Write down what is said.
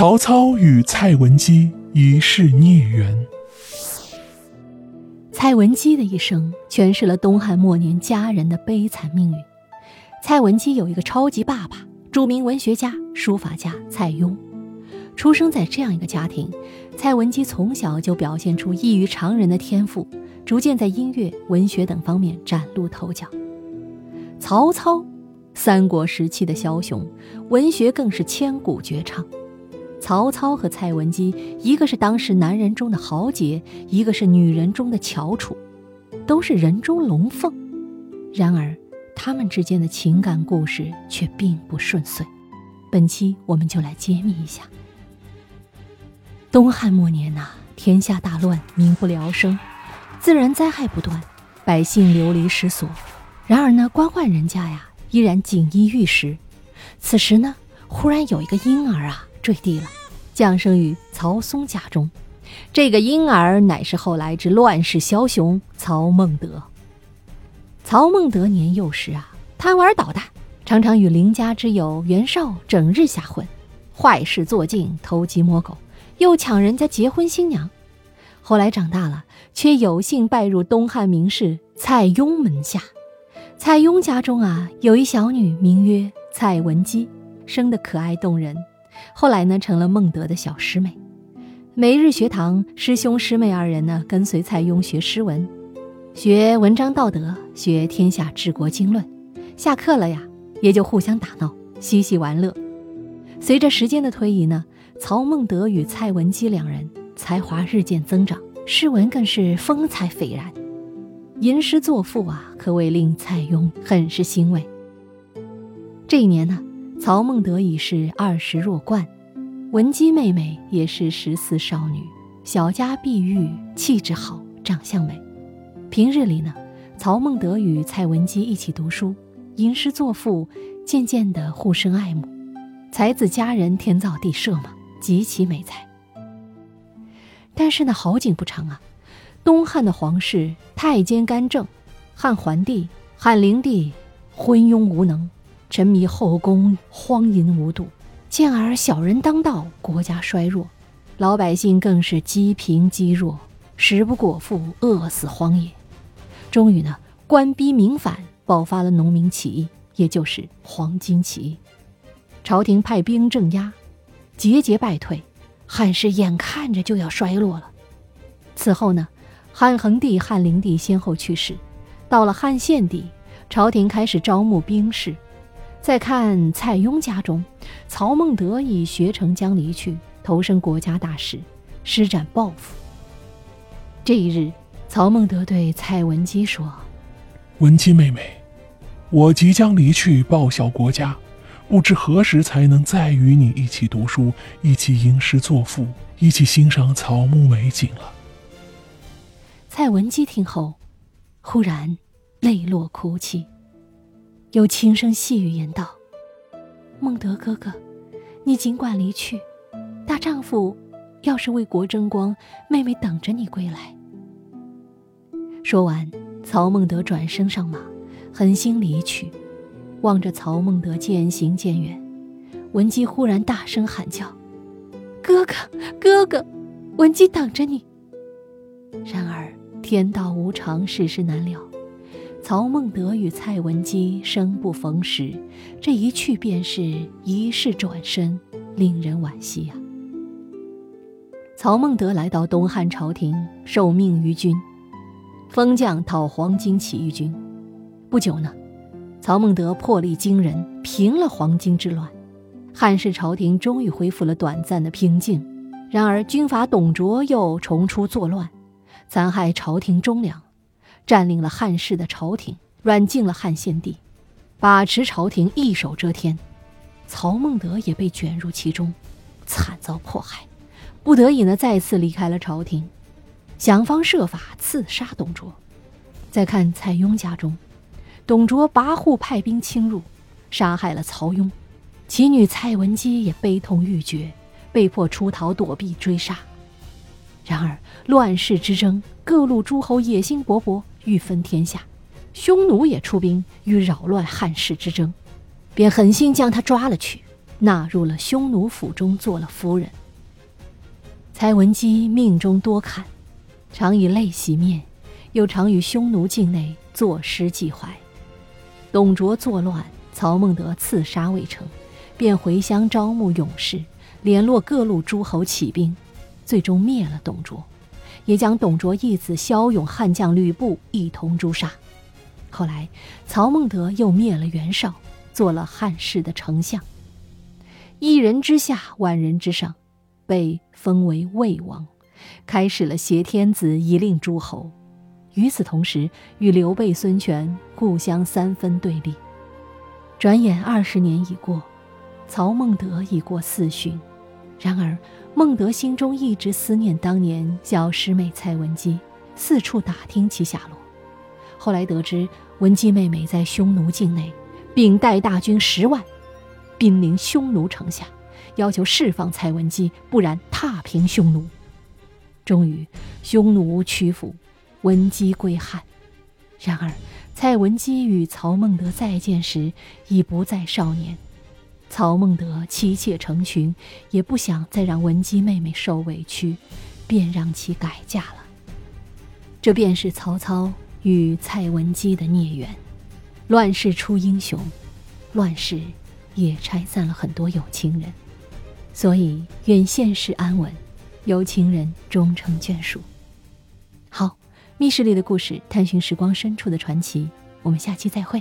曹操与蔡文姬一世孽缘。蔡文姬的一生诠释了东汉末年佳人的悲惨命运。蔡文姬有一个超级爸爸，著名文学家、书法家蔡邕。出生在这样一个家庭，蔡文姬从小就表现出异于常人的天赋，逐渐在音乐、文学等方面崭露头角。曹操，三国时期的枭雄，文学更是千古绝唱。曹操和蔡文姬，一个是当时男人中的豪杰，一个是女人中的翘楚，都是人中龙凤。然而，他们之间的情感故事却并不顺遂。本期我们就来揭秘一下。东汉末年呐，天下大乱，民不聊生，自然灾害不断，百姓流离失所。然而呢，官宦人家呀，依然锦衣玉食。此时呢，忽然有一个婴儿啊。坠地了，降生于曹嵩家中。这个婴儿乃是后来之乱世枭雄曹孟德。曹孟德年幼时啊，贪玩捣蛋，常常与邻家之友袁绍整日瞎混，坏事做尽，偷鸡摸狗，又抢人家结婚新娘。后来长大了，却有幸拜入东汉名士蔡邕门下。蔡邕家中啊，有一小女，名曰蔡文姬，生得可爱动人。后来呢，成了孟德的小师妹。每日学堂，师兄师妹二人呢，跟随蔡邕学诗文，学文章道德，学天下治国经论。下课了呀，也就互相打闹，嬉戏玩乐。随着时间的推移呢，曹孟德与蔡文姬两人才华日渐增长，诗文更是风采斐然，吟诗作赋啊，可谓令蔡邕很是欣慰。这一年呢。曹孟德已是二十弱冠，文姬妹妹也是十四少女，小家碧玉，气质好，长相美。平日里呢，曹孟德与蔡文姬一起读书，吟诗作赋，渐渐的互生爱慕。才子佳人天造地设嘛，极其美才。但是呢，好景不长啊，东汉的皇室太监干政，汉桓帝、汉灵帝昏庸无能。沉迷后宫，荒淫无度，进而小人当道，国家衰弱，老百姓更是积贫积弱，食不果腹，饿死荒野。终于呢，官逼民反，爆发了农民起义，也就是黄巾起义。朝廷派兵镇压，节节败退，汉室眼看着就要衰落了。此后呢，汉恒帝、汉灵帝先后去世，到了汉献帝，朝廷开始招募兵士。再看蔡邕家中，曹孟德已学成将离去，投身国家大事，施展抱负。这一日，曹孟德对蔡文姬说：“文姬妹妹，我即将离去报效国家，不知何时才能再与你一起读书，一起吟诗作赋，一起欣赏草木美景了。”蔡文姬听后，忽然泪落哭泣。又轻声细语言道：“孟德哥哥，你尽管离去，大丈夫要是为国争光，妹妹等着你归来。”说完，曹孟德转身上马，狠心离去。望着曹孟德渐行渐远，文姬忽然大声喊叫：“哥哥，哥哥，文姬等着你。”然而天道无常，世事难料。曹孟德与蔡文姬生不逢时，这一去便是一世转身，令人惋惜呀。曹孟德来到东汉朝廷，受命于君，封将讨黄巾起义军。不久呢，曹孟德魄力惊人，平了黄巾之乱，汉室朝廷终于恢复了短暂的平静。然而军阀董卓又重出作乱，残害朝廷忠良。占领了汉室的朝廷，软禁了汉献帝，把持朝廷，一手遮天。曹孟德也被卷入其中，惨遭迫害，不得已呢，再次离开了朝廷，想方设法刺杀董卓。再看蔡邕家中，董卓跋扈派兵侵入，杀害了曹邕，其女蔡文姬也悲痛欲绝，被迫出逃躲避追杀。然而乱世之争，各路诸侯野心勃勃。欲分天下，匈奴也出兵欲扰乱汉室之争，便狠心将他抓了去。纳入了匈奴府中做了夫人。蔡文姬命中多坎，常以泪洗面，又常于匈奴境内作诗寄怀。董卓作乱，曹孟德刺杀未成，便回乡招募勇士，联络各路诸侯起兵，最终灭了董卓，也将董卓义子骁勇悍将吕布一同诛杀。后来，曹孟德又灭了袁绍，做了汉室的丞相。一人之下，万人之上。被封为魏王，开始了挟天子以令诸侯。与此同时，与刘备、孙权互相三分对立。转眼二十年已过，曹孟德已过四旬。然而，孟德心中一直思念当年小师妹蔡文姬，四处打听其下落。后来得知文姬妹妹在匈奴境内，并带大军十万，兵临匈奴城下。要求释放蔡文姬，不然踏平匈奴。终于，匈奴屈服，文姬归汉。然而，蔡文姬与曹孟德再见时，已不再少年。曹孟德妻妾成群，也不想再让文姬妹妹受委屈，便让其改嫁了。这便是曹操与蔡文姬的孽缘。乱世出英雄，乱世也拆散了很多有情人。所以，愿现世安稳，有情人终成眷属。好，密室里的故事，探寻时光深处的传奇。我们下期再会。